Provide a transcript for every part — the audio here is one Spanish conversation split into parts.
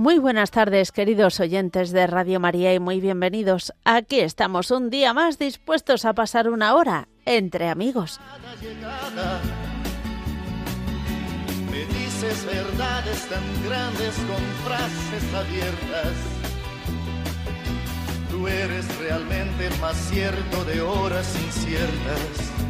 Muy buenas tardes, queridos oyentes de Radio María, y muy bienvenidos. Aquí estamos un día más dispuestos a pasar una hora entre amigos. Me dices verdades tan grandes con frases abiertas. Tú eres realmente más cierto de horas inciertas.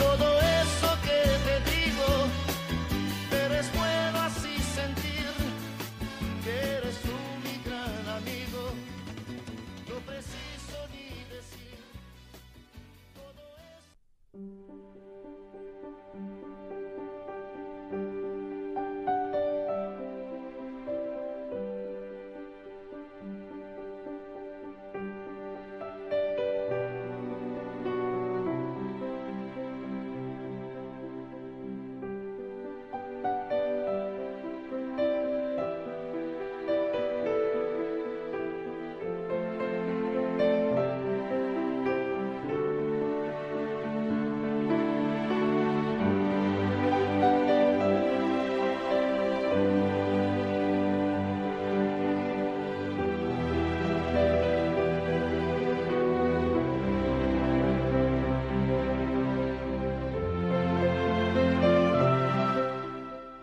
todo eso que te digo, pero es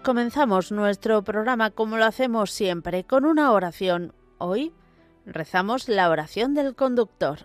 Comenzamos nuestro programa como lo hacemos siempre, con una oración. Hoy rezamos la oración del conductor.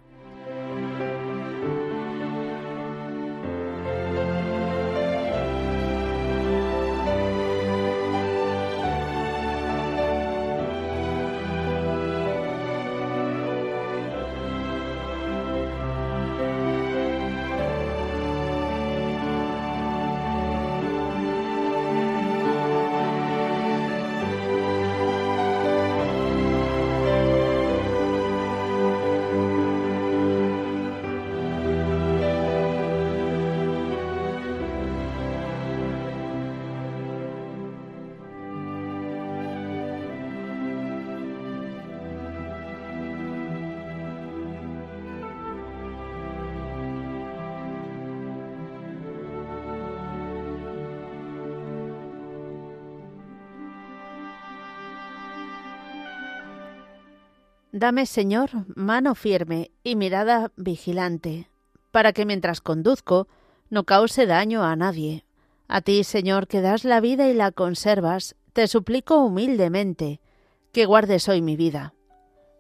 Dame, Señor, mano firme y mirada vigilante, para que mientras conduzco no cause daño a nadie. A ti, Señor, que das la vida y la conservas, te suplico humildemente que guardes hoy mi vida.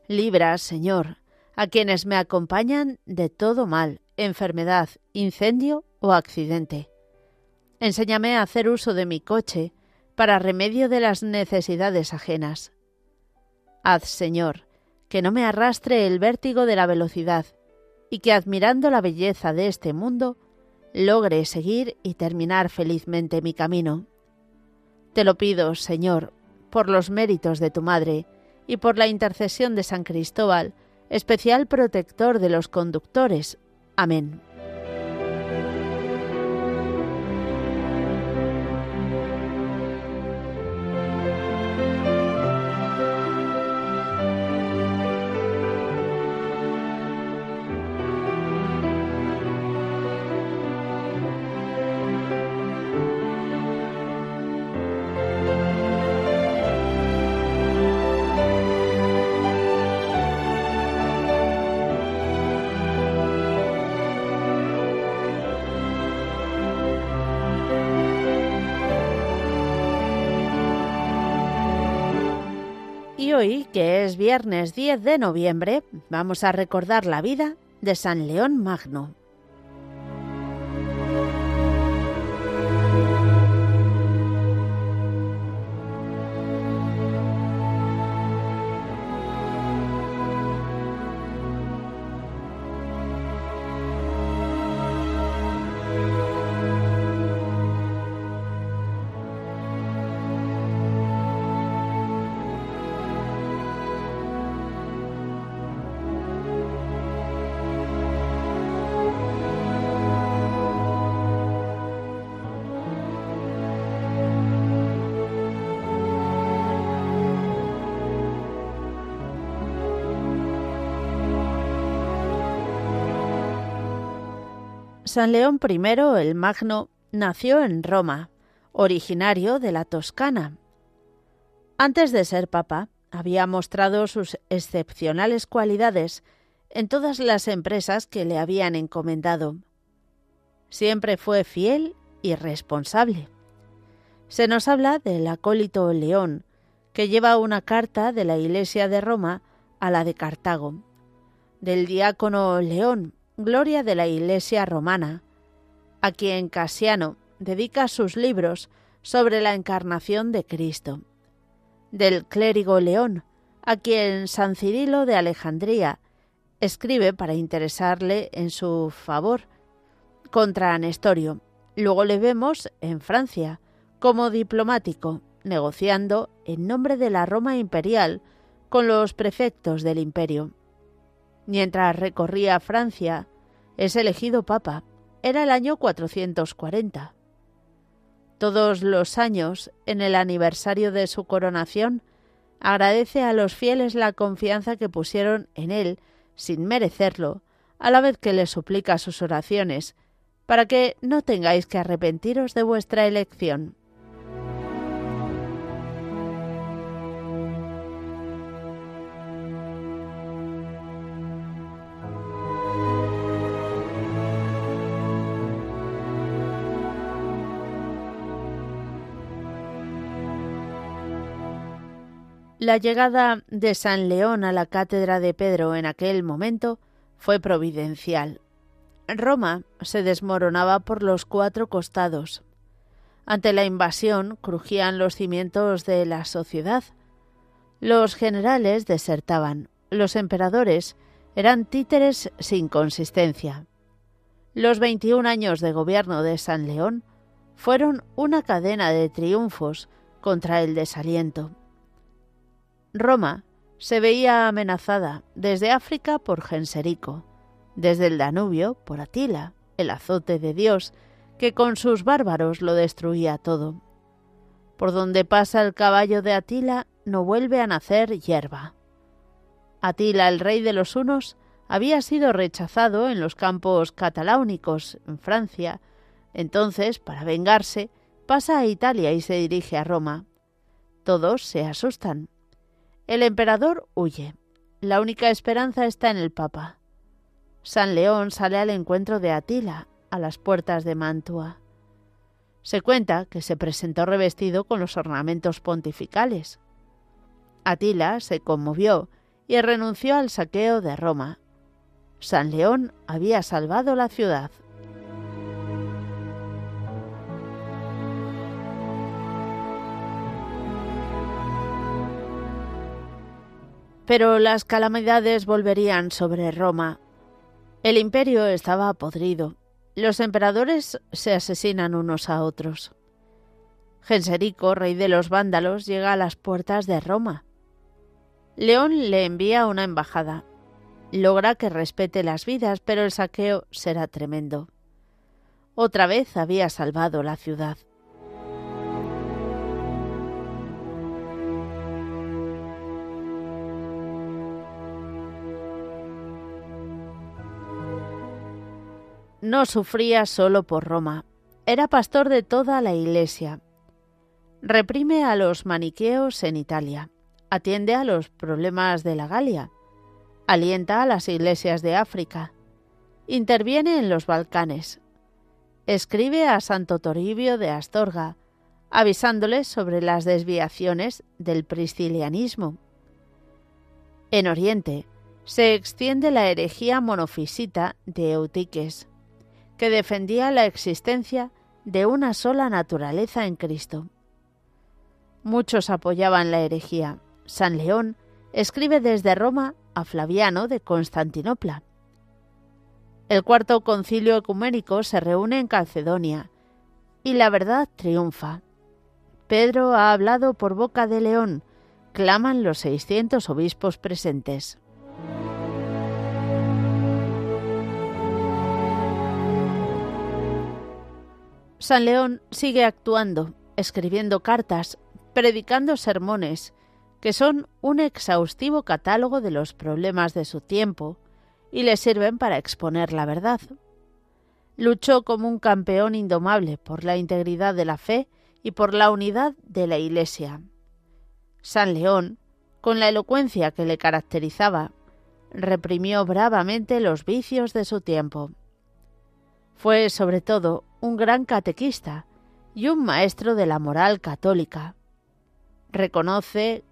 Libra, Señor, a quienes me acompañan de todo mal, enfermedad, incendio o accidente. Enséñame a hacer uso de mi coche para remedio de las necesidades ajenas. Haz, Señor, que no me arrastre el vértigo de la velocidad y que admirando la belleza de este mundo, logre seguir y terminar felizmente mi camino. Te lo pido, Señor, por los méritos de tu Madre y por la intercesión de San Cristóbal, especial protector de los conductores. Amén. Que es viernes 10 de noviembre, vamos a recordar la vida de San León Magno. San León I el Magno nació en Roma, originario de la Toscana. Antes de ser papa, había mostrado sus excepcionales cualidades en todas las empresas que le habían encomendado. Siempre fue fiel y responsable. Se nos habla del acólito León, que lleva una carta de la Iglesia de Roma a la de Cartago, del diácono León, gloria de la Iglesia romana, a quien Casiano dedica sus libros sobre la encarnación de Cristo, del clérigo León, a quien San Cirilo de Alejandría escribe para interesarle en su favor contra Nestorio. Luego le vemos en Francia como diplomático, negociando en nombre de la Roma imperial con los prefectos del imperio. Mientras recorría Francia, es elegido papa. Era el año 440. Todos los años, en el aniversario de su coronación, agradece a los fieles la confianza que pusieron en él, sin merecerlo, a la vez que le suplica sus oraciones, para que no tengáis que arrepentiros de vuestra elección. La llegada de San León a la cátedra de Pedro en aquel momento fue providencial. Roma se desmoronaba por los cuatro costados. Ante la invasión crujían los cimientos de la sociedad. Los generales desertaban. Los emperadores eran títeres sin consistencia. Los 21 años de gobierno de San León fueron una cadena de triunfos contra el desaliento. Roma se veía amenazada desde África por Genserico, desde el Danubio por Atila, el azote de Dios, que con sus bárbaros lo destruía todo. Por donde pasa el caballo de Atila no vuelve a nacer hierba. Atila, el rey de los hunos, había sido rechazado en los campos cataláunicos en Francia. Entonces, para vengarse, pasa a Italia y se dirige a Roma. Todos se asustan. El emperador huye. La única esperanza está en el Papa. San León sale al encuentro de Atila a las puertas de Mantua. Se cuenta que se presentó revestido con los ornamentos pontificales. Atila se conmovió y renunció al saqueo de Roma. San León había salvado la ciudad. Pero las calamidades volverían sobre Roma. El imperio estaba podrido. Los emperadores se asesinan unos a otros. Genserico, rey de los vándalos, llega a las puertas de Roma. León le envía una embajada. Logra que respete las vidas, pero el saqueo será tremendo. Otra vez había salvado la ciudad. No sufría solo por Roma, era pastor de toda la Iglesia. Reprime a los maniqueos en Italia, atiende a los problemas de la Galia, alienta a las iglesias de África, interviene en los Balcanes, escribe a Santo Toribio de Astorga, avisándoles sobre las desviaciones del priscilianismo. En Oriente se extiende la herejía monofisita de Eutiques que defendía la existencia de una sola naturaleza en Cristo. Muchos apoyaban la herejía. San León escribe desde Roma a Flaviano de Constantinopla. El cuarto concilio ecuménico se reúne en Calcedonia y la verdad triunfa. Pedro ha hablado por boca de León, claman los seiscientos obispos presentes. San León sigue actuando, escribiendo cartas, predicando sermones, que son un exhaustivo catálogo de los problemas de su tiempo y le sirven para exponer la verdad. Luchó como un campeón indomable por la integridad de la fe y por la unidad de la Iglesia. San León, con la elocuencia que le caracterizaba, reprimió bravamente los vicios de su tiempo. Fue sobre todo un gran catequista y un maestro de la moral católica. Reconoce,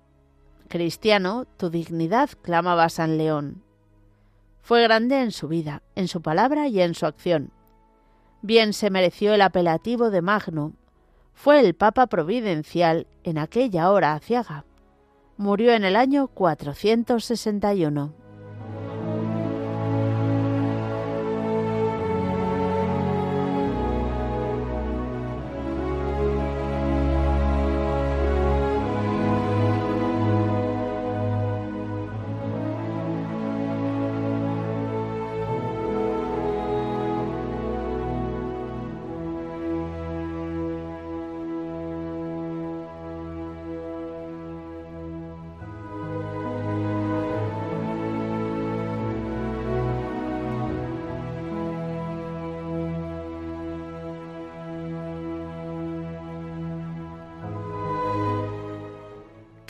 cristiano, tu dignidad, clamaba San León. Fue grande en su vida, en su palabra y en su acción. Bien se mereció el apelativo de Magno. Fue el Papa Providencial en aquella hora aciaga. Murió en el año 461.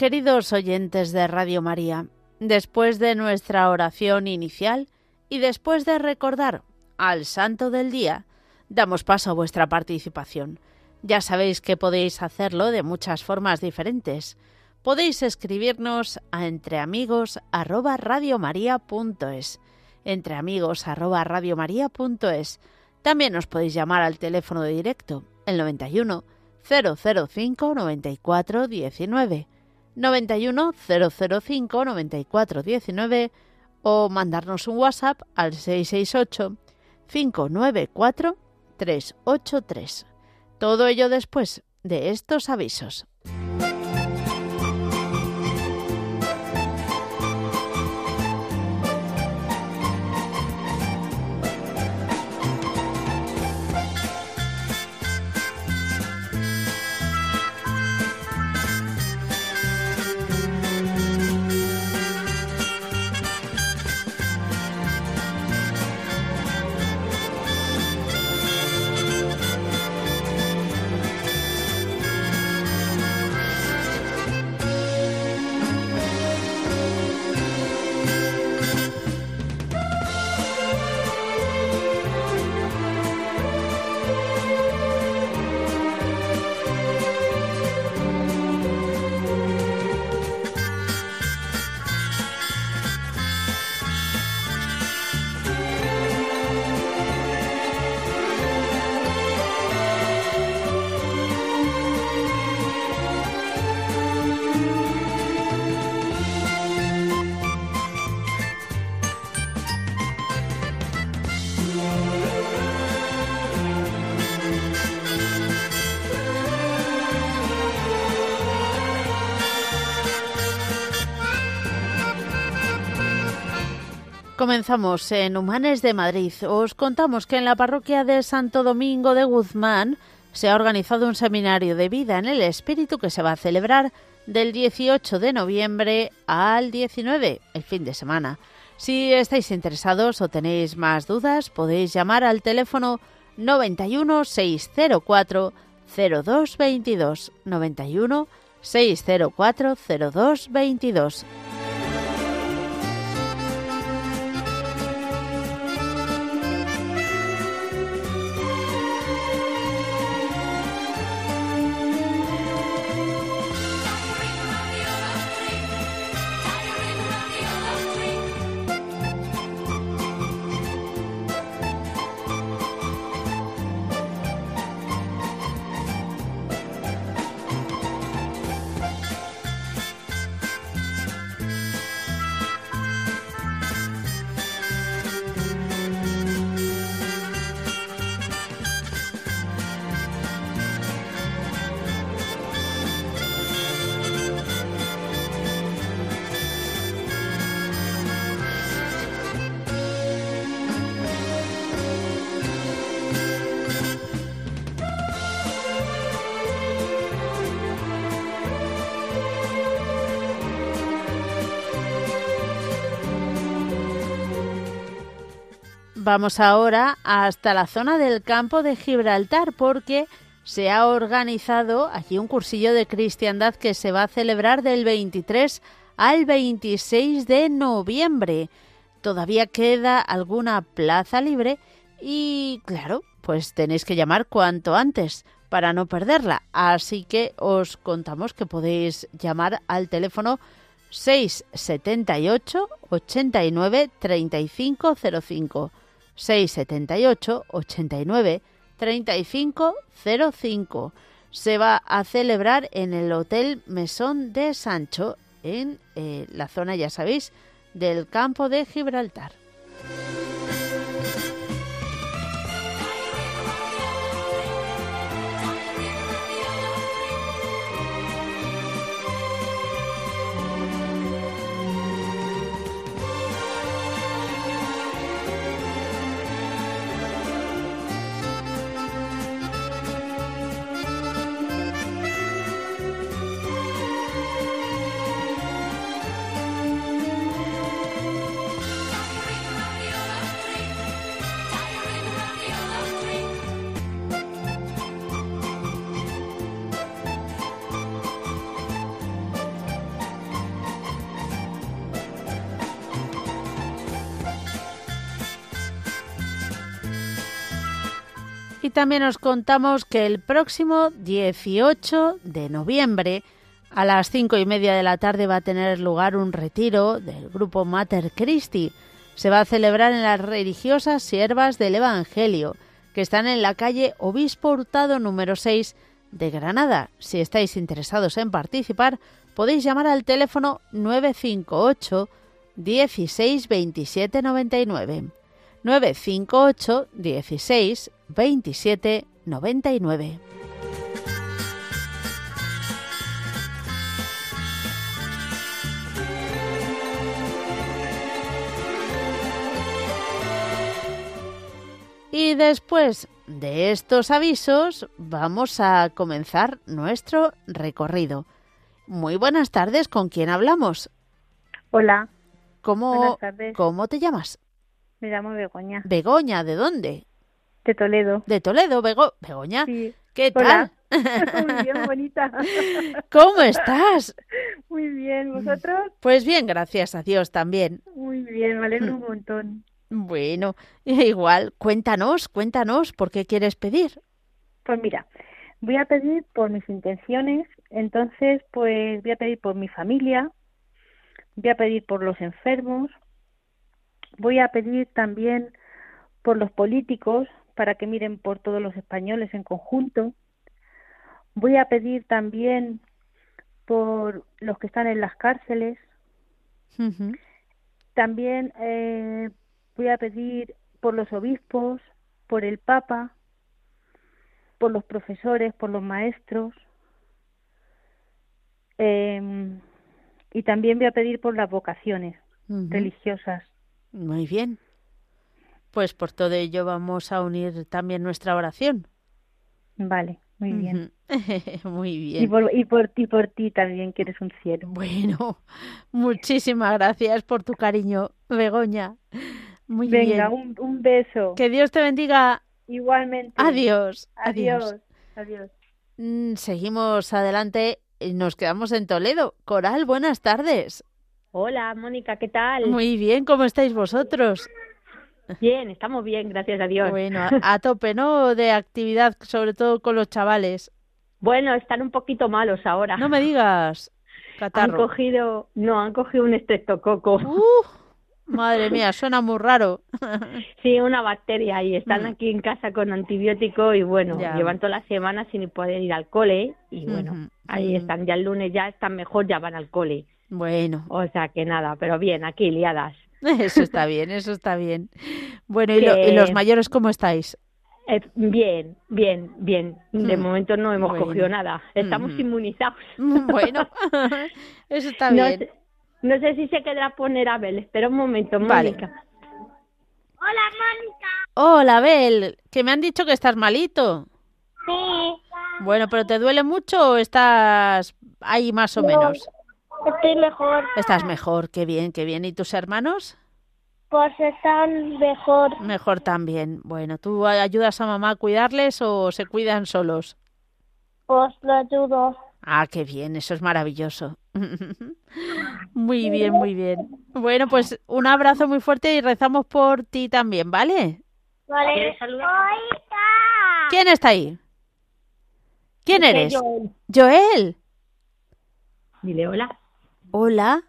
Queridos oyentes de Radio María, después de nuestra oración inicial y después de recordar al Santo del Día, damos paso a vuestra participación. Ya sabéis que podéis hacerlo de muchas formas diferentes. Podéis escribirnos a entreamigos@radiomaria.es, entreamigos@radiomaria.es. También os podéis llamar al teléfono directo, el 91 005 94 19 91 005 94 19 o mandarnos un WhatsApp al 668 594 383. Todo ello después de estos avisos. Comenzamos en Humanes de Madrid. Os contamos que en la parroquia de Santo Domingo de Guzmán se ha organizado un seminario de vida en el espíritu que se va a celebrar del 18 de noviembre al 19, el fin de semana. Si estáis interesados o tenéis más dudas, podéis llamar al teléfono 91 604 0222 91 604 0222. Vamos ahora hasta la zona del campo de Gibraltar porque se ha organizado allí un cursillo de cristiandad que se va a celebrar del 23 al 26 de noviembre. Todavía queda alguna plaza libre y claro, pues tenéis que llamar cuanto antes para no perderla. Así que os contamos que podéis llamar al teléfono 678 89 3505. 678 89 3505. Se va a celebrar en el Hotel Mesón de Sancho, en eh, la zona, ya sabéis, del campo de Gibraltar. También os contamos que el próximo 18 de noviembre a las cinco y media de la tarde va a tener lugar un retiro del grupo Mater Christi. Se va a celebrar en las religiosas siervas del Evangelio, que están en la calle Obispo Hurtado número 6 de Granada. Si estáis interesados en participar, podéis llamar al teléfono 958 16 27 99. 958 16 27 99. Y después de estos avisos vamos a comenzar nuestro recorrido. Muy buenas tardes, ¿con quién hablamos? Hola. ¿Cómo. ¿cómo te llamas? Me llamo Begoña. Begoña, ¿de dónde? De Toledo. De Toledo, Bego Begoña. Sí. ¿Qué Hola. tal? Muy bien, bonita. ¿Cómo estás? Muy bien, ¿vosotros? Pues bien, gracias a Dios también. Muy bien, me alegro un montón. Bueno, igual, cuéntanos, cuéntanos, ¿por qué quieres pedir? Pues mira, voy a pedir por mis intenciones, entonces pues voy a pedir por mi familia, voy a pedir por los enfermos, voy a pedir también por los políticos para que miren por todos los españoles en conjunto, voy a pedir también por los que están en las cárceles, también eh, voy a pedir por los obispos, por el Papa, por los profesores, por los maestros. eh, y también voy a pedir por las vocaciones religiosas. Muy bien. Pues por todo ello vamos a unir también nuestra oración. Vale, muy bien. Muy Y bien. por, y por ti, por ti también, que eres un cielo. Bueno, muchísimas gracias por tu cariño, Begoña. Muy Venga, bien. un, un beso. Que Dios te bendiga. Igualmente. Adiós. Adiós. Adiós. Mm, Seguimos adelante y nos quedamos en Toledo. Coral, buenas tardes. Hola, Mónica, ¿qué tal? Muy bien, ¿cómo estáis vosotros? bien, estamos bien, gracias a Dios. Bueno, a, tope, ¿no? De actividad, sobre todo con los chavales. Bueno, están un poquito malos ahora. No me digas, han catarro. cogido, no, han cogido un estreptococo. Uh, madre mía, suena muy raro. Sí, una bacteria y están Mm. aquí en casa con antibiótico y bueno, Ya. llevan toda la semana sin poder ir al cole y bueno, ahí están, ya el lunes ya están mejor, ya van al cole. Bueno, O sea que nada, pero bien, aquí liadas. eso está bien, eso está bien. Bueno, ¿y, lo- y los mayores cómo estáis? Eh, bien, bien, bien. De Mm, momento no hemos bueno. cogido nada. Estamos Ujú. inmunizados. Bueno, eso está No bien. sé, no sé si se quedará poner Abel. Espera un momento, Vale. Mónica. Hola, Abel, que me han dicho que estás malito. Sí, Bueno, pero ¿te duele mucho o estás ahí más o menos? Estoy mejor. Estás mejor, qué bien, qué bien. ¿Y tus hermanos? Pues están mejor. Mejor también. Bueno, ¿tú ayudas a mamá a cuidarles o se cuidan solos? Pues lo ayudo. Ah, qué bien, eso es maravilloso. muy bien, muy bien. Bueno, pues un abrazo muy fuerte y rezamos por ti también, ¿vale? Vale. ¿Quién está ahí? ¿Quién eres? Joel. Joel. Dile hola. Hola.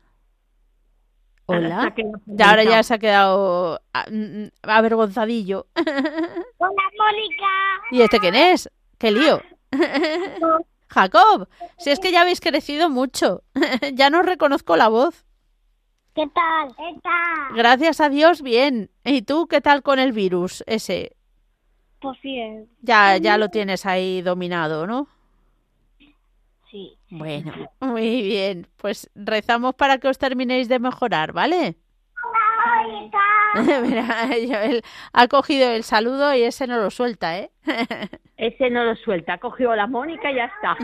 Hola. Ya, ahora ya se ha quedado avergonzadillo. Hola, Mónica. ¿Y este quién es? ¡Qué lío! Jacob, si es que ya habéis crecido mucho. ya no reconozco la voz. ¿Qué tal? ¿Qué tal? Gracias a Dios, bien. ¿Y tú qué tal con el virus ese? Pues bien. Ya, ya lo tienes ahí dominado, ¿no? Bueno, muy bien. Pues rezamos para que os terminéis de mejorar, ¿vale? Mira, Joel ha cogido el saludo y ese no lo suelta, ¿eh? Ese no lo suelta, ha cogido la Mónica y ya está.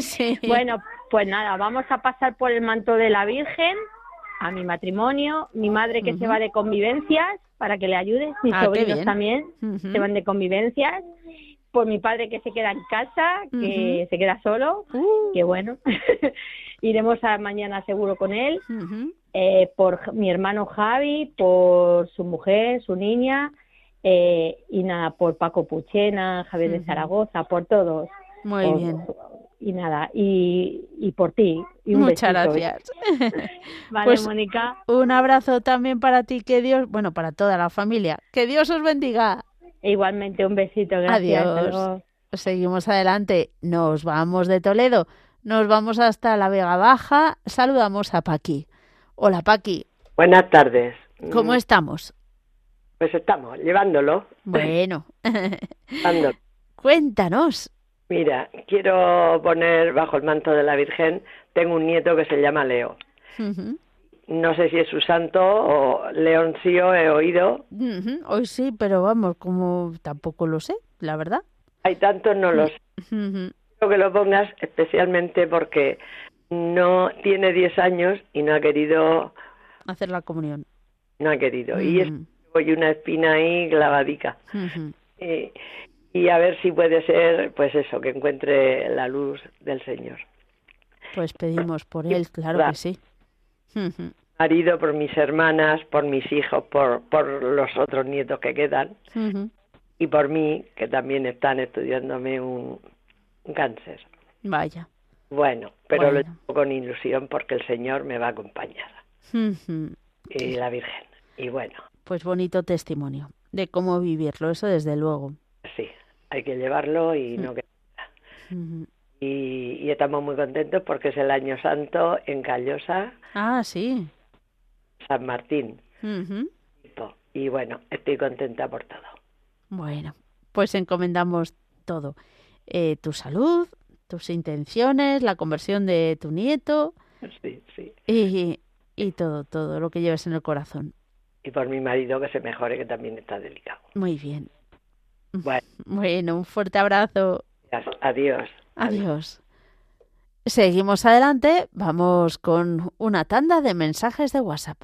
sí. Bueno, pues nada, vamos a pasar por el manto de la Virgen a mi matrimonio, mi madre que se va de convivencias para que le ayude, mis Ah, sobrinos también se van de convivencias, por mi padre que se queda en casa, que se queda solo, Uh, que bueno, iremos a mañana seguro con él, eh, por mi hermano Javi, por su mujer, su niña, eh, y nada, por Paco Puchena, Javier de. Zaragoza, por todos. Muy Por- bien. Y nada, y, y por ti. Y un Muchas besito. gracias. Vale, Pues- Mónica. Un abrazo también para ti, que Dios, bueno, para toda la familia. Que Dios os bendiga. E Igualmente un besito, gracias. Adiós. Seguimos adelante. Nos vamos de Toledo. Nos vamos hasta la Vega Baja. Saludamos a Paqui. Hola, Paqui. Buenas tardes. ¿Cómo Mm, estamos? Pues estamos llevándolo. Bueno, llevándolo. cuéntanos. Mira, quiero poner bajo el manto de la Virgen. Tengo un nieto que se llama Leo. No sé si es su santo o Leoncio he oído. Hoy sí, pero vamos, como tampoco lo sé, la verdad. Hay tantos, no los sé. Quiero que lo pongas especialmente porque no tiene 10 años y no ha querido, Hacer la comunión. no ha querido. Y es Ujú, y una espina ahí clavadica. Y, y a ver si puede ser, pues eso, que encuentre la luz del Señor. Pues pedimos por él, claro que sí. Marido, por mis hermanas, por mis hijos, por, por los otros nietos que quedan y por mí, que también están estudiándome un, un cáncer. Vaya. Bueno, pero lo llevo con ilusión porque el Señor me va a acompañar y la Virgen. Y bueno, Pues bonito testimonio de cómo vivirlo, eso desde luego. sí, hay que llevarlo y no que... Ujú. Y, y estamos muy contentos porque es el año santo en Callosa, Ah, sí. San Martín. Y bueno, estoy contenta por todo. Bueno, pues encomendamos todo. Eh, tu salud, tus intenciones, la conversión de tu nieto Sí, sí. y, y todo, todo lo que lleves en el corazón. Y por mi marido que se mejore, que también está delicado. Muy bien. Bueno. Bueno, un fuerte abrazo. Adiós. Adiós. Seguimos adelante. Vamos con una tanda de mensajes de WhatsApp.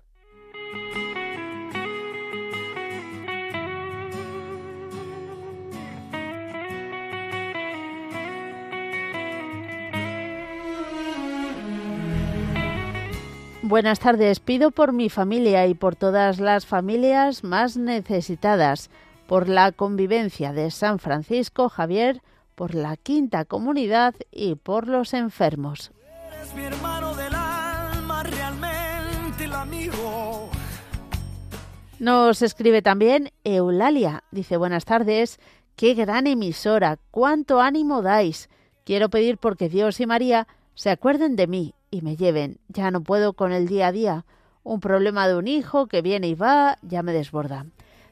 Buenas tardes. Pido por mi familia y por todas las familias más necesitadas, por la convivencia de San Francisco Javier, por la quinta comunidad y por los enfermos. Eres mi hermano del alma, realmente el amigo. Nos escribe también Eulalia. Dice buenas tardes. Qué gran emisora. Cuánto ánimo dais. Quiero pedir porque Dios y María se acuerden de mí y me lleven. Ya no puedo con el día a día. Un problema de un hijo que viene y va ya me desborda.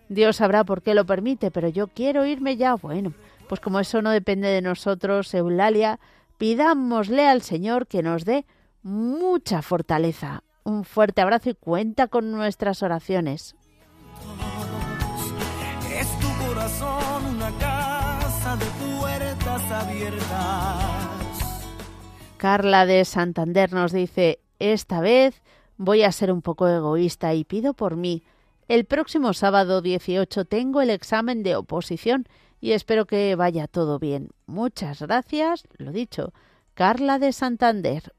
Dios sabrá por qué lo permite, pero yo quiero irme ya. Bueno, pues como eso no depende de nosotros, Eulalia, pidámosle al Señor que nos dé mucha fortaleza. Un fuerte abrazo y cuenta con nuestras oraciones. Es tu corazón una casa de puertas abiertas. Carla de Santander nos dice, esta vez Voy a ser un poco egoísta y pido por mí. El próximo sábado 18 tengo el examen de oposición y espero que vaya todo bien. Muchas gracias, lo dicho. Carla de Santander.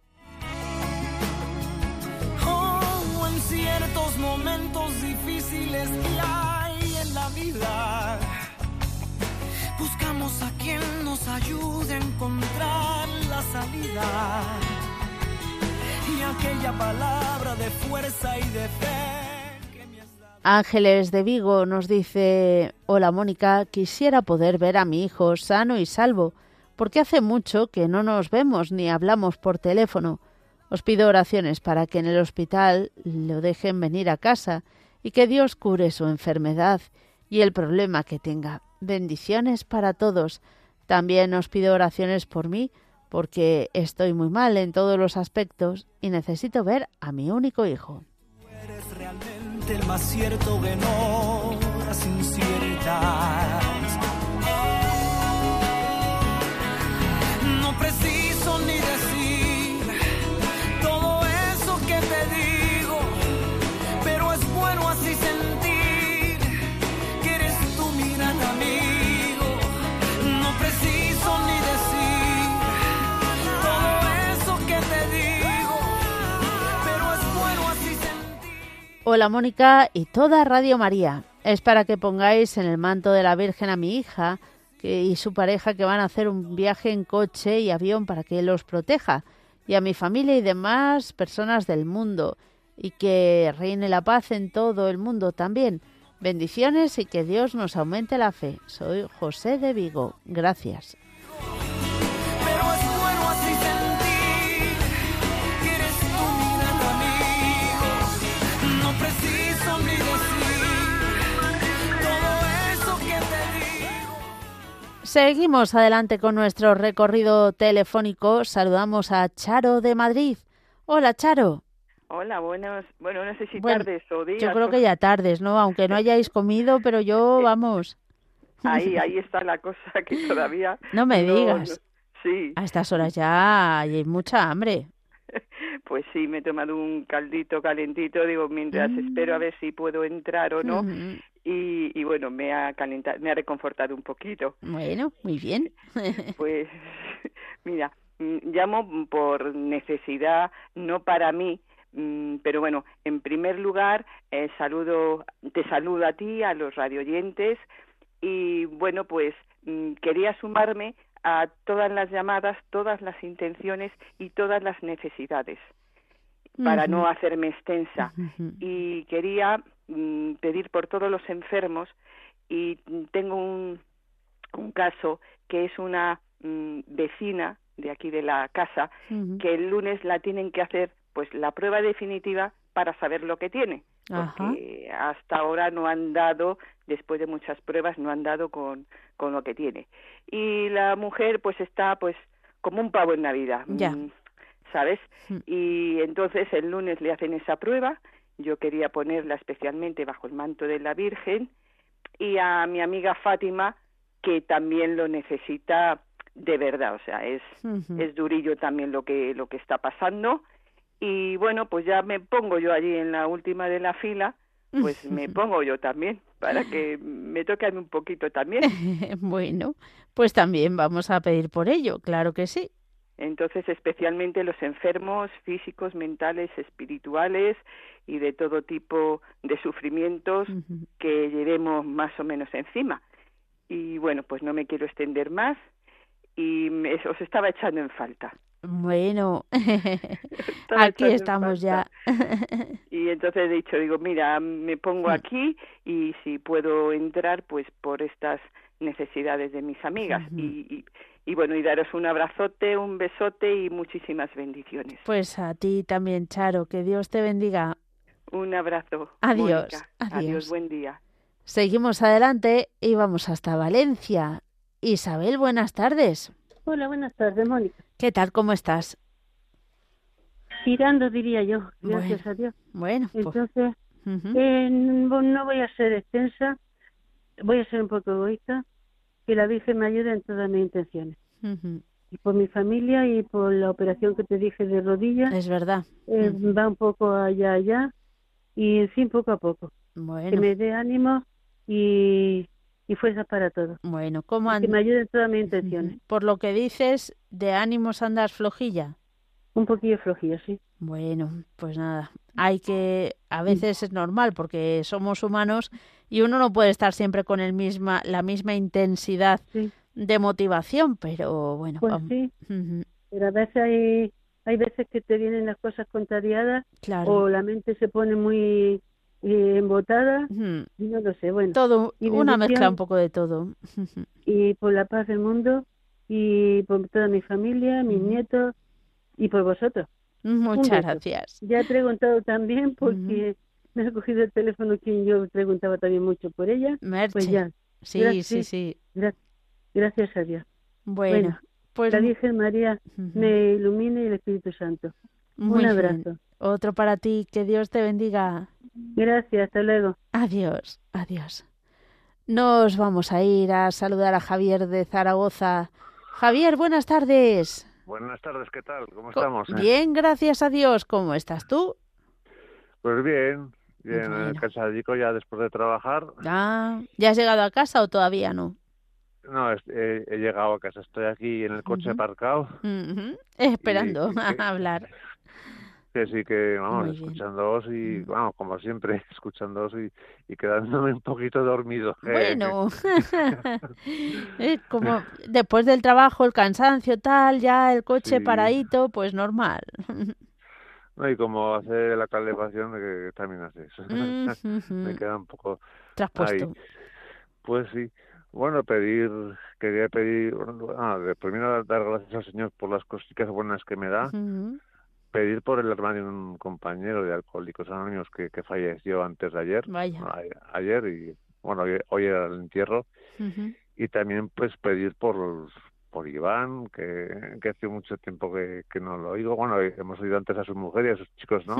Oh, en ciertos momentos difíciles que hay en la vida, buscamos a quien nos ayude a encontrar la salida. Y aquella palabra de fuerza y de fe. Ángeles de Vigo nos dice, hola Mónica, quisiera poder ver a mi hijo sano y salvo, porque hace mucho que no nos vemos ni hablamos por teléfono. Os pido oraciones para que en el hospital lo dejen venir a casa y que Dios cure su enfermedad y el problema que tenga. Bendiciones para todos. También os pido oraciones por mí, porque estoy muy mal en todos los aspectos y necesito ver a mi único hijo. Eres realmente el más cierto que no las inciertas. No preciso ni decir todo eso que te digo, pero es bueno así Hola Mónica y toda Radio María. Es para que pongáis en el manto de la Virgen a mi hija y su pareja que van a hacer un viaje en coche y avión para que los proteja y a mi familia y demás personas del mundo y que reine la paz en todo el mundo también. Bendiciones y que Dios nos aumente la fe. Soy José de Vigo. Gracias. Seguimos adelante con nuestro recorrido telefónico. Saludamos a Charo de Madrid. Hola Charo. Hola, buenos, bueno, no sé si Bueno, tardes o días. Yo creo que ya tardes, ¿no? Aunque no hayáis comido, pero yo, vamos, Ahí, ahí está la cosa que todavía. no me no- digas. no- sí, A estas horas ya hay mucha hambre. pues sí, me he tomado un caldito calentito, digo, mientras espero a ver si puedo entrar o no. Mm, Y, y bueno, me ha calentado, me ha reconfortado un poquito. Bueno, muy bien. Pues mira, mm, llamo por necesidad, no para mí, mm, pero bueno, en primer lugar, eh, saludo, te saludo a ti, a los radioyentes, y bueno, pues mm, quería sumarme a todas las llamadas, todas las intenciones y todas las necesidades, para no hacerme extensa y quería mm, pedir por todos los enfermos y tengo un, un caso que es una mm, vecina de aquí de la casa que el lunes la tienen que hacer pues la prueba definitiva para saber lo que tiene Ajá. porque hasta ahora no han dado después de muchas pruebas no han dado con con lo que tiene y la mujer pues está pues como un pavo en Navidad Ya. mm, sabes Mm. y entonces el lunes le hacen esa prueba yo quería ponerla especialmente bajo el manto de la Virgen y a mi amiga Fátima que también lo necesita de verdad, o sea, es es durillo también lo que lo que está pasando y bueno, pues ya me pongo yo allí en la última de la fila, pues me pongo yo también para que me toque un poquito también. bueno, pues también vamos a pedir por ello, claro que sí. Entonces, especialmente los enfermos físicos, mentales, espirituales y de todo tipo de sufrimientos que llevemos más o menos encima. Y bueno, pues no me quiero extender más y me- os estaba echando en falta. Bueno, aquí estamos ya. Y entonces he dicho, digo, mira, me pongo aquí y si puedo entrar, pues por estas necesidades de mis amigas. Y, y, y bueno, y daros un abrazote, un besote y muchísimas bendiciones. Pues a ti también, Charo, que Dios te bendiga. Un abrazo. Adiós, Mónica. adiós. Adiós, buen día. Seguimos adelante y vamos hasta Valencia. Isabel, buenas tardes. Hola, buenas tardes, Mónica. ¿Qué tal? ¿Cómo estás? Tirando, diría yo, gracias Bueno. a Dios. Bueno, pues, Entonces, eh, no voy a ser extensa, voy a ser un poco egoísta, que la Virgen me ayude en todas mis intenciones. Y por mi familia y por la operación que te dije de rodilla. Es verdad. Eh. Va un poco allá, allá y en fin, poco a poco. Que Bueno, me dé ánimo y, y fuerza para todo. bueno, ¿cómo Y que me ayude en todas mis intenciones. Por lo que dices, de ánimos andas flojilla. Un poquillo flojillo, sí. Bueno, pues nada, hay que, a veces es normal porque somos humanos y uno no puede estar siempre con el misma, la misma intensidad Sí. de motivación, pero bueno, Pues sí, pero a veces hay, hay veces que te vienen las cosas contrariadas claro. o la mente se pone muy eh, embotada y no lo sé. Bueno, Todo, Y una mezcla un poco de todo. Y por la paz del mundo y por toda mi familia, mis nietos y por vosotros. Muchas gracias. Ya he preguntado también porque me ha cogido el teléfono quien yo preguntaba también mucho por ella. Merche. Pues ya, Sí, gracias. sí, sí. gra- gracias a Dios. Bueno, Bueno, pues la Virgen María me ilumine y el Espíritu Santo. muy Un bien. abrazo. Otro para ti, que Dios te bendiga. Gracias, hasta luego. Adiós, adiós. Nos vamos a ir a saludar a Javier de Zaragoza. Javier, buenas tardes. Buenas tardes, ¿qué tal? ¿Cómo estamos? eh? Bien, gracias a Dios. ¿Cómo estás tú? Pues bien, bien, Bueno. eh, cansadico ya después de trabajar. Ah, ¿ya has llegado a casa o todavía no? No, he, he llegado a casa, estoy aquí en el coche aparcado, Esperando y que- a hablar. que sí que, vamos, escuchándoos y, Mm. vamos, como siempre, escuchándoos y, y quedándome un poquito dormido. Eh, Bueno, como después del trabajo, el cansancio, tal, ya el coche Sí. paradito, pues normal. no, y como hace la calefacción, que también hace eso. Mm, Me queda un poco Traspuesto. ahí. Pues sí. Bueno, pedir, quería pedir, ah, primero dar gracias al Señor por las cositas buenas que me da. Pedir por el hermano de un compañero de Alcohólicos Anónimos que, que falleció antes de ayer, Vaya. a- ayer y bueno, hoy, hoy era el entierro y también pues pedir por por Iván, que, que hace mucho tiempo que, que no lo oigo. Bueno, hemos oído antes a su mujer y a sus chicos, ¿no?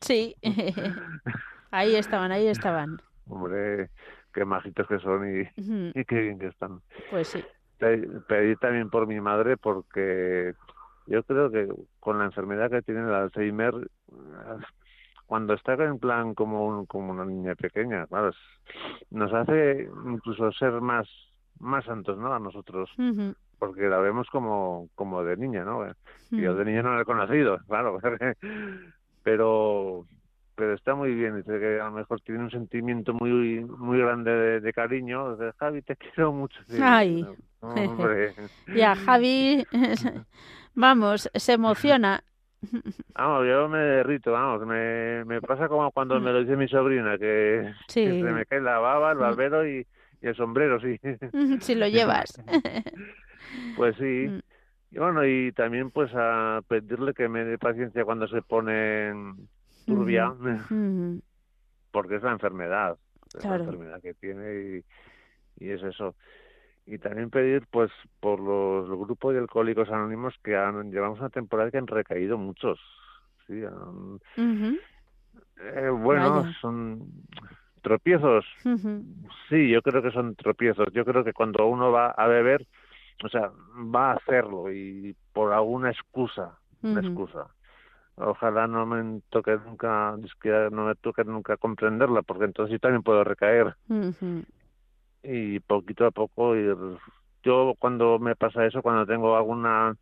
Sí, ahí estaban, ahí estaban. Hombre, qué majitos que son y, qué bien que están. Pues sí. Pe- Pedir también por mi madre porque yo creo que con la enfermedad que tiene el Alzheimer, eh, cuando está en plan como, un- como una niña pequeña, claro, nos hace incluso ser más más santos, ¿no? A nosotros, porque la vemos como, como de niña, ¿no? Y Yo de niña no la he conocido, claro, pero pero está muy bien, dice que a lo mejor tiene un sentimiento muy muy grande de, de cariño, de Javi, te quiero mucho. Sí, Ay. hombre. Ya, Javi, vamos, se emociona. Vamos, yo me derrito, vamos, me, me pasa como cuando me lo dice mi sobrina, que, Sí. que se me cae la baba, el barbero y, y el sombrero, sí. Si lo llevas. Pues sí. Mm. Y bueno, y también pues a pedirle que me dé paciencia cuando se pone turbia, porque es la enfermedad, es Claro. la enfermedad que tiene y, y es eso. Y también pedir pues por los grupos de alcohólicos anónimos que han, llevamos una temporada que han recaído muchos. Sí, han- eh, bueno, Vaya. son tropiezos. Sí, yo creo que son tropiezos. Yo creo que cuando uno va a beber, o sea, va a hacerlo y por alguna excusa, una excusa. Ojalá no me toque nunca, no me toque nunca comprenderla, porque entonces yo también puedo recaer y poquito a poco ir. Yo cuando me pasa eso, cuando tengo alguna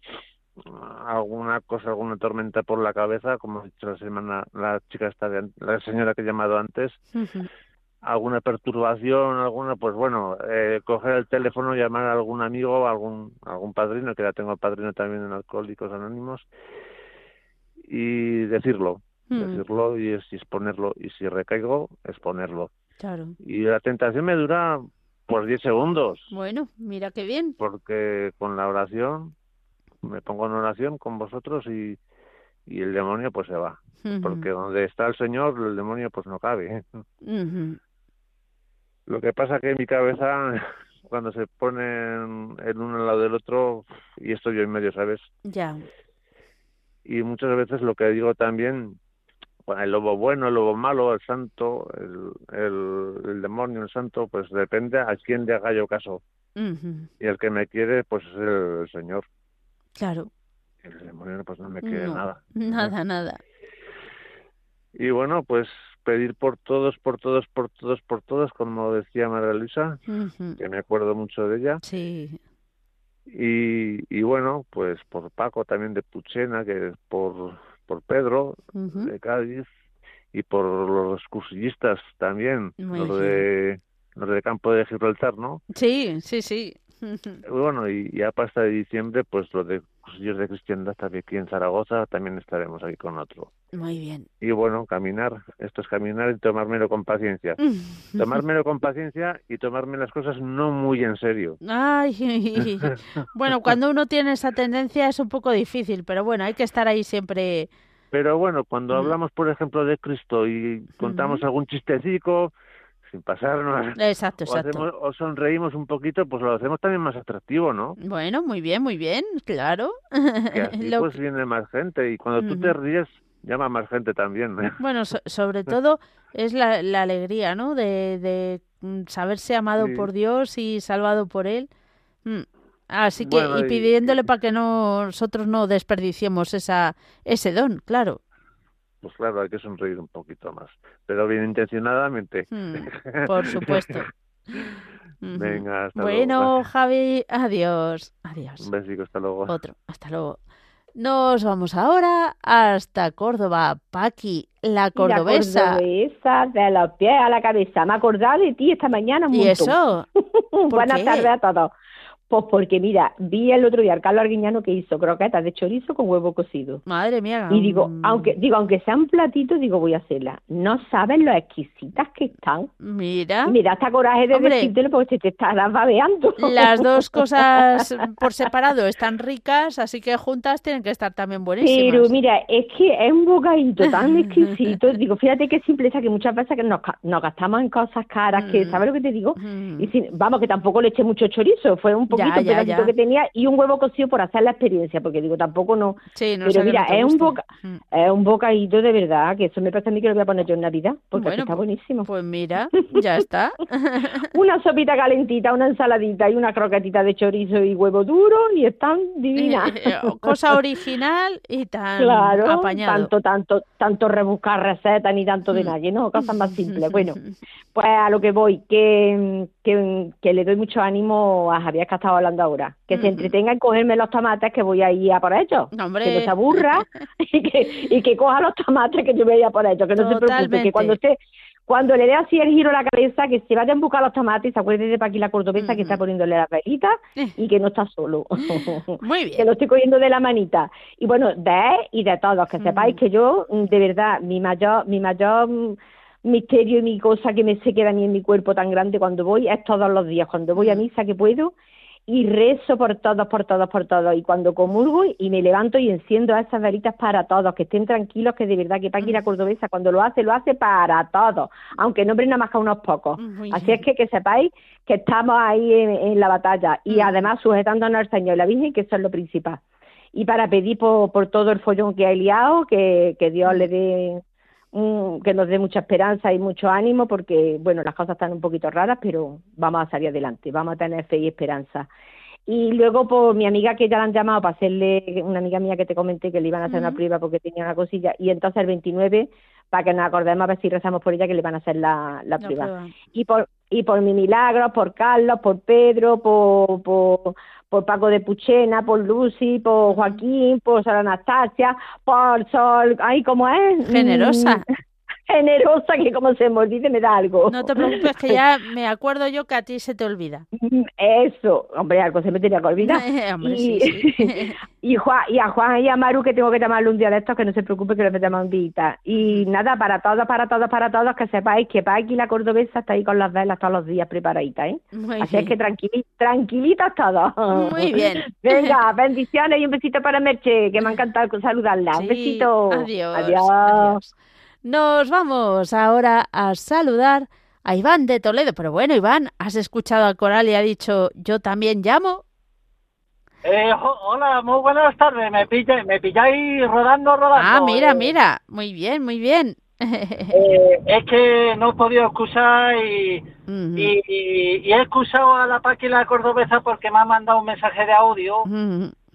alguna cosa, alguna tormenta por la cabeza, como ha dicho la semana, la chica esta, de la señora que he llamado antes, alguna perturbación, alguna, pues bueno, eh, coger el teléfono, llamar a algún amigo, algún algún padrino, que ya tengo padrino también en Alcohólicos Anónimos, y decirlo, Mm, decirlo y exponerlo, y si recaigo, exponerlo. Claro. Y la tentación me dura pues 10 segundos, Bueno, mira qué bien. porque con la oración, me pongo en oración con vosotros y, y el demonio pues se va, porque donde está el Señor, el demonio pues no cabe. Lo que pasa que en mi cabeza, cuando se ponen el uno al lado del otro, y estoy yo en medio, ¿sabes? Ya. Y muchas veces lo que digo también, bueno, el lobo bueno, el lobo malo, el santo, el, el, el demonio, el santo, pues depende a quién le haga yo caso. Y el que me quiere, pues es el, Señor. Claro. El demonio pues no me No, nada. Nada, nada. Y bueno, pues pedir por todos, por todos, por todos, por todos, como decía María Luisa, que me acuerdo mucho de ella. Sí. Y, y bueno, pues por Paco también de Puchena, que por, por Pedro de Cádiz y por los cursillistas también, Muy los bien. de los de Campo de Gibraltar, ¿no? Sí, sí, sí. Bueno, y ya para hasta diciembre, pues los de cursillos de cristiandad también aquí en Zaragoza, también estaremos aquí con otro. Muy bien. Y bueno, caminar, esto es caminar y tomármelo con paciencia. Tomármelo con paciencia y tomarme las cosas no muy en serio. Ay, bueno, cuando uno tiene esa tendencia es un poco difícil, pero bueno, hay que estar ahí siempre. Pero bueno, cuando Mm. hablamos, por ejemplo, de Cristo y contamos algún chistecico, sin pasarnos, Exacto, o, exacto. hacemos- o sonreímos un poquito, pues lo hacemos también más atractivo, ¿no? Bueno, muy bien, muy bien, claro. Que así Lo pues viene más gente y cuando tú te ríes, llama más gente también. Bueno, so- sobre todo es la, la alegría, ¿no? De, de mm, saberse amado Sí. por Dios y salvado por Él. Mm. Así que, Bueno, y y- pidiéndole para que no, nosotros no desperdiciemos esa, ese don, claro. Pues claro, hay que sonreír un poquito más, pero bien intencionadamente. Mm, por supuesto. Venga, hasta Bueno, luego. Javi, adiós. Adiós. Un besico, hasta luego. Otro, hasta luego. Nos vamos ahora hasta Córdoba. Paqui, la cordobesa. La cordobesa, de los pies a la cabeza. Me he acordado de ti esta mañana un ¿Y montón. eso? ¿Por Buenas tardes a todos. Pues porque, mira, vi el otro día al Carlos Arguiñano que hizo croquetas de chorizo con huevo cocido. Madre mía. Y digo, mm, aunque digo aunque sea un platito, digo, voy a hacerla. No sabes lo exquisitas que están. Mira. Da hasta coraje de Hombre. decírtelo porque te estarás babeando. Las dos cosas por separado están ricas, así que juntas tienen que estar también buenísimas. Pero mira, es que es un bocadito tan exquisito. Digo, fíjate qué simpleza que muchas veces que nos, nos gastamos en cosas caras, que, Mm. ¿sabes lo que te digo? Mm. Y sin- vamos, que tampoco le eché mucho chorizo, fue un poquito, Ya, un ya, pedacito ya. que tenía y un huevo cocido por hacer la experiencia, porque digo, tampoco no. Sí, no Pero mira, es un, boca, Mm. es un bocadito de verdad, que eso me parece a mí que lo voy a poner yo en Navidad, porque Bueno, está buenísimo. Pues mira, ya está. Una sopita calentita, una ensaladita y una croquetita de chorizo y huevo duro y están divinas. Eh, Cosa original y tan Claro, apañado. tanto, tanto, tanto rebuscar recetas ni tanto de Mm. nadie, no, cosas más simples. Bueno, pues a lo que voy, que, que, que le doy mucho ánimo a Javier ha estado hablando ahora, que se entretenga en cogerme los tomates que voy a ir a por ellos, No, que no se aburra y que, y que coja los tomates que yo voy a ir a por ellos, que no se preocupe, que cuando esté cuando le dé así el giro a la cabeza, que se vaya a buscar los tomates se acuerde de Paqui la cordobesa que está poniéndole las velitas Eh. y que no está solo. Muy que bien. lo estoy cogiendo de la manita. Y bueno, de él y de todos, que sepáis que yo, de verdad, mi mayor, mi mayor misterio y mi cosa que me se queda a mí en mi cuerpo tan grande cuando voy es todos los días, cuando voy a misa que puedo y rezo por todos, por todos, por todos. Y cuando comulgo y me levanto y enciendo esas velitas para todos, que estén tranquilos, que de verdad que Paqui la Mm. cordobesa cuando lo hace, lo hace para todos, aunque no nada más que unos pocos. Muy Así bien. es que que sepáis que estamos ahí en, en la batalla y Mm. además sujetándonos al Señor y la Virgen, que eso es lo principal. Y para pedir por, por todo el follón que ha liado, que, que Dios Mm. le dé, que nos dé mucha esperanza y mucho ánimo, porque, bueno, las cosas están un poquito raras, pero vamos a salir adelante, vamos a tener fe y esperanza. Y luego por mi amiga que ya la han llamado para hacerle, una amiga mía que te comenté que le iban a hacer una prueba porque tenía una cosilla, y entonces el 29, para que nos acordemos a ver si rezamos por ella, que le van a hacer la, la prueba prueba. y por y por mi milagro, por Carlos, por Pedro, por, por, por Paco de Puchena, por Lucy, por Joaquín, por Sor Anastasia, por Sol, ay, ¿cómo es? Generosa. Generosa, que como se me olvide me da algo. No te preocupes que ya me acuerdo yo que a ti se te olvida. Eso, hombre, algo se me tenía que olvidar. Hombre, y, sí, sí. y, Juan, y a Juan y a Maru que tengo que llamarle un día de estos, que no se preocupe que les metemos en vista. Y nada, para todos, para todos, para todos, que sepáis que Paqui la cordobesa está ahí con las velas todos los días preparaditas, ¿eh? Muy Así es que tranquili tranquilitos todos. Muy bien. Venga, bendiciones y un besito para Merche, que me ha encantado saludarla. Un Sí, besito. Adiós. Adiós. adiós. Nos vamos ahora a saludar a Iván de Toledo. Pero bueno, Iván, ¿has escuchado al coral y ha dicho yo también llamo? Eh, hola, muy buenas tardes. Me, pilla, me pilláis rodando, rodando. Ah, mira, Eh, mira. Muy bien, muy bien. eh, es que no he podido excusar y, y, y- y he excusado a la Paqui la cordobesa porque me ha mandado un mensaje de audio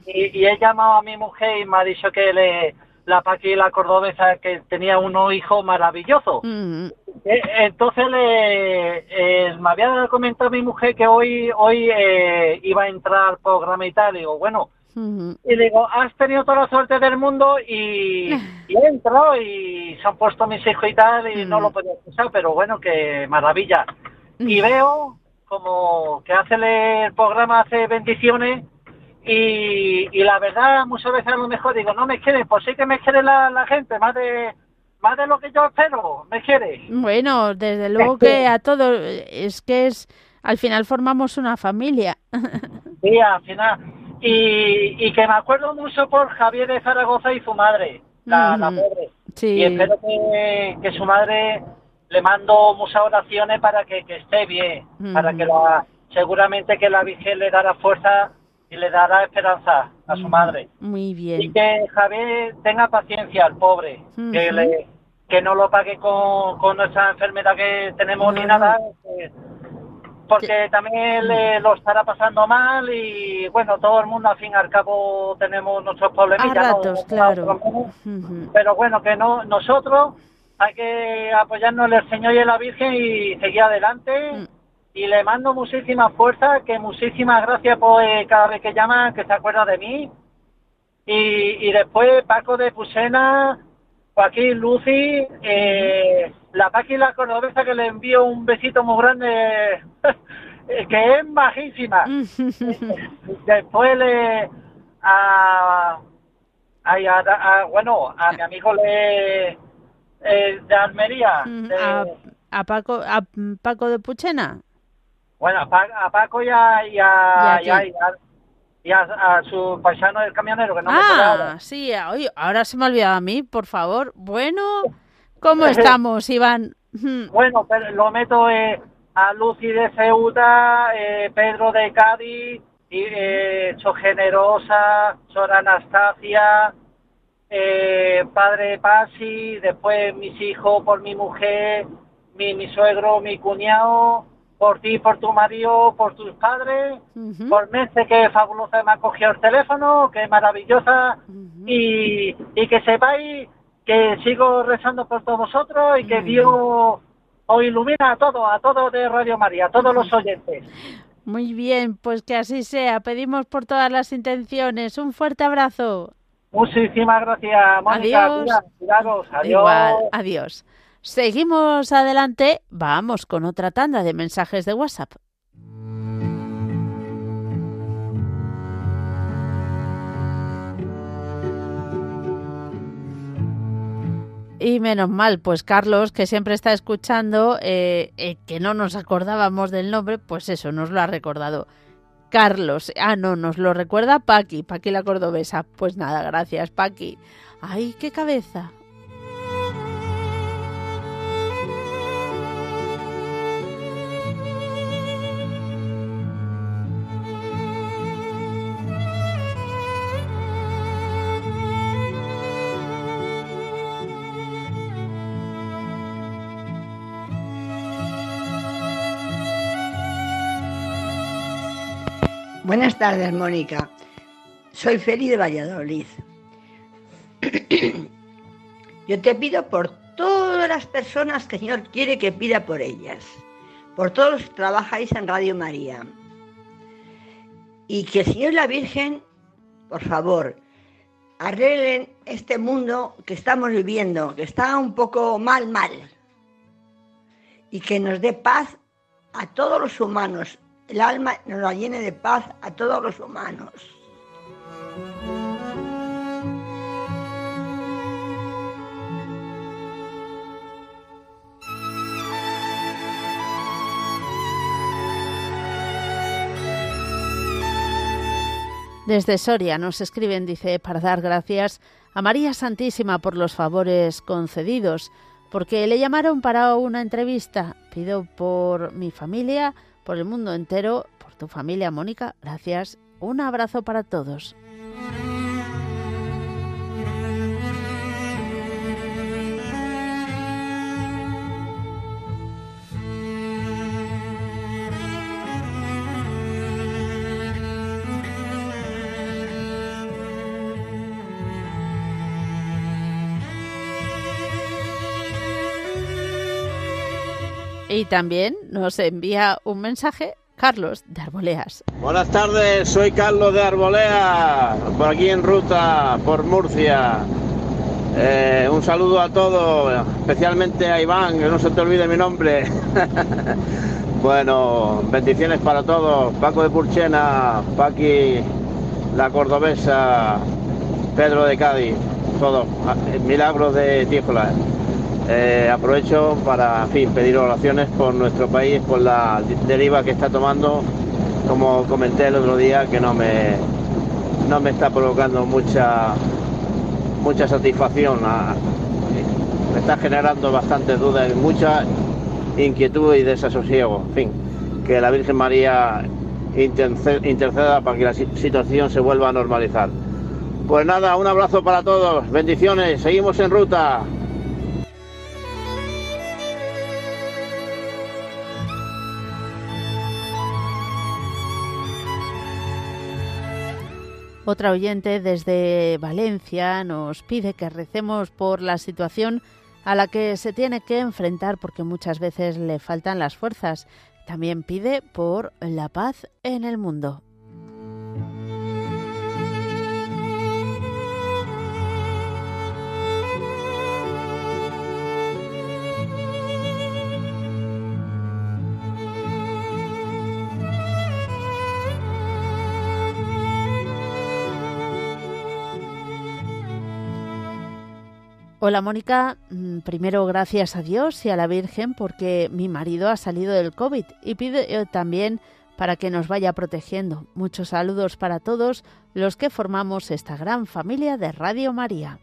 y he llamado a mi mujer y me ha dicho que le, la Paqui, la cordobesa, que tenía unos hijos maravillosos. Mm, Eh, Entonces le, eh, me había comentado mi mujer que hoy hoy eh, iba a entrar al programa y tal. Digo, bueno, mm, y digo, has tenido toda la suerte del mundo y, y he entrado y se han puesto mis hijos y tal y no lo podía escuchar, pero bueno, que maravilla. Y veo como que hace el programa, hace bendiciones y, y la verdad muchas veces a lo mejor digo, no me quieren, pues sí que me quiere la, la gente, más de más de lo que yo espero, me quiere. Bueno, desde luego que a todos, es que es, al final formamos una familia. Sí, al final. Y, y que me acuerdo mucho por Javier de Zaragoza y su madre, la, pobre. Sí. Y espero que, que su madre le mando muchas oraciones para que, que esté bien, para que la, seguramente que la Virgen le dará fuerza y le dará esperanza a su madre. Muy Y bien. que Javier tenga paciencia al pobre, que, le, que no lo pague con, con nuestra enfermedad que tenemos ni nada, que- porque también le, lo estará pasando mal y bueno, todo el mundo al fin y al cabo tenemos nuestros A problemitas. ¿no? ratos, claro. Pero bueno, que no nosotros hay que apoyarnos en el Señor y en la Virgen y seguir adelante. Y le mando muchísima fuerza, que muchísimas gracias por eh, cada vez que llama, que se acuerda de mí. Y, y después Paco de Pusena, Joaquín, Lucy, eh, la Paqui la cordobesa que le envío un besito muy grande, eh, que es majísima. después le a, a- a- bueno a mi amigo le eh, de Almería de- a, a Paco, a Paco de Puchena. Bueno a, Pa- a Paco y a y a, ¿Y a y a- quién? y a- y a- a su paisano el camionero que no me. Ah, sí, oye, ahora se me ha olvidado a mí, por favor. Bueno, ¿cómo estamos, Iván? bueno pero lo meto eh, a Lucy de Ceuta eh, Pedro de Cádiz y eh, Sor Generosa Sor Anastasia eh, padre Pasi, después mis hijos por mi mujer, mi, mi suegro, mi cuñado, por ti, por tu marido, por tus padres, por Merce que fabulosa me ha cogido el teléfono, que maravillosa, y, y que sepáis que sigo rezando por todos vosotros y que Dios os ilumina a todos, a todos de Radio María, a todos los oyentes. Muy bien, pues que así sea. Pedimos por todas las intenciones. Un fuerte abrazo. Muchísimas gracias, Mónica. Adiós. Cuida- cuidaros. Adiós. Igual, adiós. Seguimos adelante. Vamos con otra tanda de mensajes de WhatsApp. Y menos mal, pues Carlos, que siempre está escuchando, eh, eh, que no nos acordábamos del nombre, pues eso, nos lo ha recordado. Carlos, ah, no, nos lo recuerda Paqui, Paqui la cordobesa. Pues nada, gracias, Paqui. Ay, qué cabeza. Buenas tardes, Mónica. Soy Feli de Valladolid. Yo te pido por todas las personas que el Señor quiere que pida por ellas, por todos los que trabajáis en Radio María. Y que el Señor y la Virgen, por favor, arreglen este mundo que estamos viviendo, que está un poco mal, mal. Y que nos dé paz a todos los humanos, el alma nos la llene de paz a todos los humanos. Desde Soria nos escriben, dice, para dar gracias a María Santísima por los favores concedidos, porque le llamaron para una entrevista. Pido por mi familia, por el mundo entero, por tu familia, Mónica. Gracias. Un abrazo para todos. Y también nos envía un mensaje Carlos de Arboleas. Buenas tardes, soy Carlos de Arbolea, por aquí en ruta, por Murcia. Eh, un saludo a todos, especialmente a Iván, que no se te olvide mi nombre. bueno, bendiciones para todos. Paco de Purchena, Paqui, la cordobesa, Pedro de Cádiz, todos. Ah, Milagros de Tíjola. Eh, aprovecho para, en pedir oraciones por nuestro país, por la deriva que está tomando, como comenté el otro día, que no me, no me está provocando mucha, mucha satisfacción. me está generando bastantes dudas mucha inquietud y desasosiego. Que la Virgen María interce- interceda para que la si- situación se vuelva a normalizar. Pues nada, un abrazo para todos, bendiciones, seguimos en ruta. Otra oyente desde Valencia nos pide que recemos por la situación a la que se tiene que enfrentar porque muchas veces le faltan las fuerzas. También pide por la paz en el mundo. Hola Mónica, Mm, primero gracias a Dios y a la Virgen porque mi marido ha salido del COVID y pide eh, también para que nos vaya protegiendo. Muchos saludos para todos los que formamos esta gran familia de Radio María.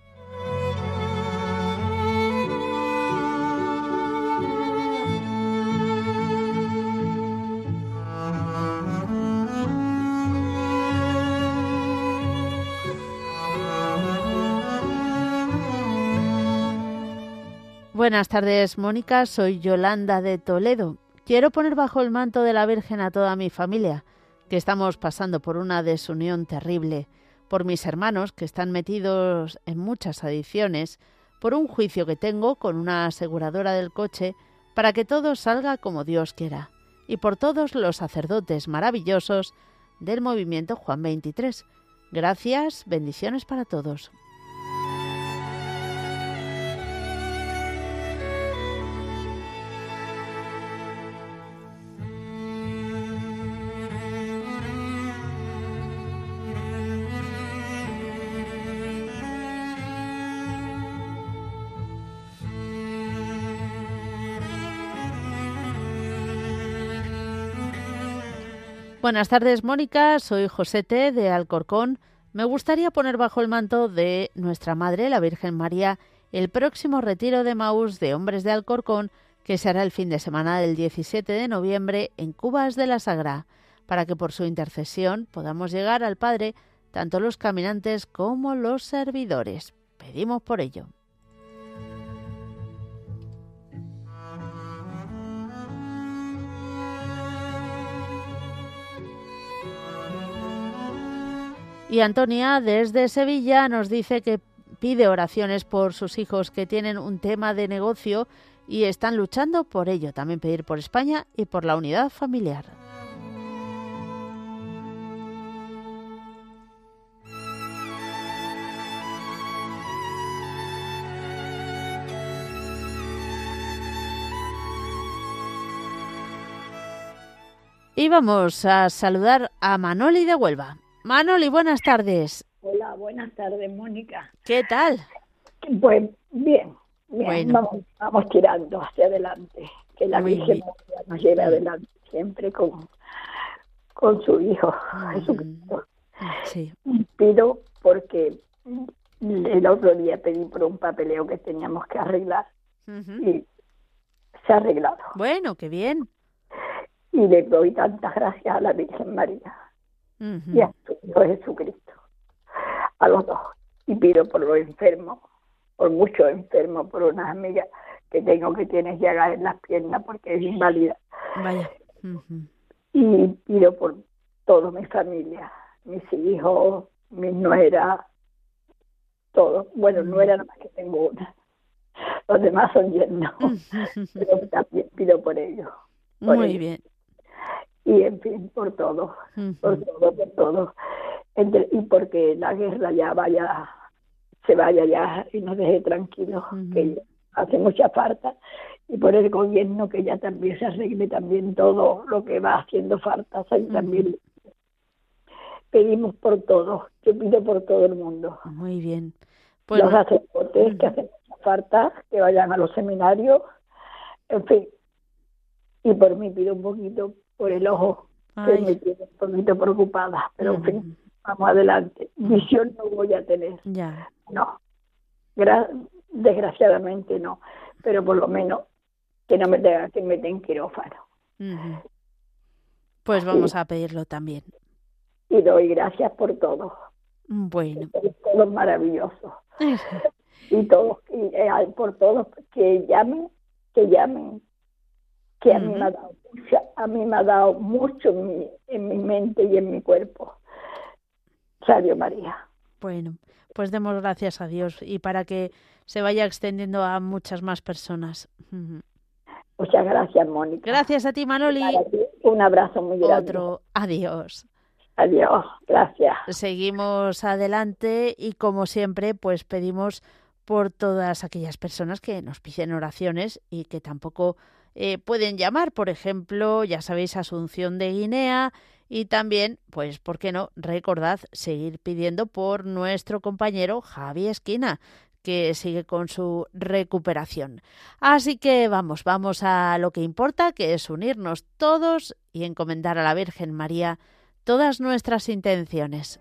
Buenas tardes, Mónica. Soy Yolanda de Toledo. Quiero poner bajo el manto de la Virgen a toda mi familia, que estamos pasando por una desunión terrible, por mis hermanos que están metidos en muchas adicciones, por un juicio que tengo con una aseguradora del coche, para que todo salga como Dios quiera, y por todos los sacerdotes maravillosos del movimiento Juan 23. Gracias, bendiciones para todos. Buenas tardes, Mónica. Soy Josete de Alcorcón. Me gustaría poner bajo el manto de nuestra Madre, la Virgen María, el próximo retiro de Maús de Hombres de Alcorcón, que será el fin de semana del 17 de noviembre en Cubas de la Sagra, para que por su intercesión podamos llegar al Padre tanto los caminantes como los servidores. Pedimos por ello. Y Antonia desde Sevilla nos dice que pide oraciones por sus hijos que tienen un tema de negocio y están luchando por ello. También pedir por España y por la unidad familiar. Y vamos a saludar a Manoli de Huelva. Manoli, buenas tardes. Hola, buenas tardes, Mónica. ¿Qué tal? Pues bien, bien, Bueno. vamos, vamos tirando hacia adelante, que la Muy Virgen bien. María nos lleve adelante siempre con, con su Hijo Jesucristo. Sí. Pido porque el otro día pedí por un papeleo que teníamos que arreglar y se ha arreglado. Bueno, qué bien. Y le doy tantas gracias a la Virgen María y a su Hijo Jesucristo, a los dos. Y pido por los enfermos, por muchos enfermos, por unas amigas que tengo que tienen llagas en las piernas porque es inválida. Vaya. Y pido por toda mi familia, mis hijos, mis nueras, todos. Bueno, nuera nada más que tengo una. Los demás son yernos. Pero también pido por ellos. por Muy ellos. bien. Y en fin, por todo. Por todo, por todo. Entre- y porque la guerra ya vaya, se vaya ya y nos deje tranquilos, que hace mucha falta. Y por el gobierno que ya también se arregle también todo lo que va haciendo falta. Y también pedimos por todo. Yo pido por todo el mundo. Muy bien. Los sacerdotes que hacen mucha falta, que vayan a los seminarios, en fin. Y por mí pido un poquito por el ojo, que me tiene un poquito preocupada, pero en fin, vamos adelante. Visión no voy a tener, ya. no. Gra- desgraciadamente no, pero por lo menos que no me tenga que meter en quirófano. Pues vamos a pedirlo también. Y doy gracias por todo, Bueno. por todo maravilloso. y todos y, eh, por todos que llamen que llamen que a mí me ha dado mucha- a mí me ha dado mucho en mi, en mi mente y en mi cuerpo Radio María Bueno, pues demos gracias a Dios y para que se vaya extendiendo a muchas más personas. Muchas gracias Mónica Gracias a ti, Manoli. Ti, un abrazo muy grande Otro. Adiós. adiós gracias Seguimos adelante y como siempre, pues pedimos por todas aquellas personas que nos piden oraciones y que tampoco eh, pueden llamar, por ejemplo, ya sabéis, Asunción de Guinea y también, pues, ¿por qué no? Recordad seguir pidiendo por nuestro compañero Javi Esquina, que sigue con su recuperación. Así que vamos, vamos a lo que importa, que es unirnos todos y encomendar a la Virgen María todas nuestras intenciones.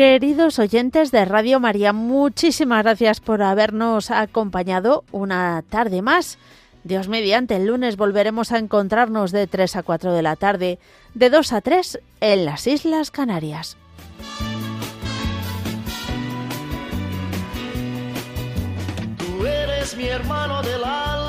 Queridos oyentes de Radio María, muchísimas gracias por habernos acompañado una tarde más. Dios mediante, el lunes volveremos a encontrarnos de 3 a 4 de la tarde, de 2 a 3 en las Islas Canarias. Tú eres mi hermano del alma,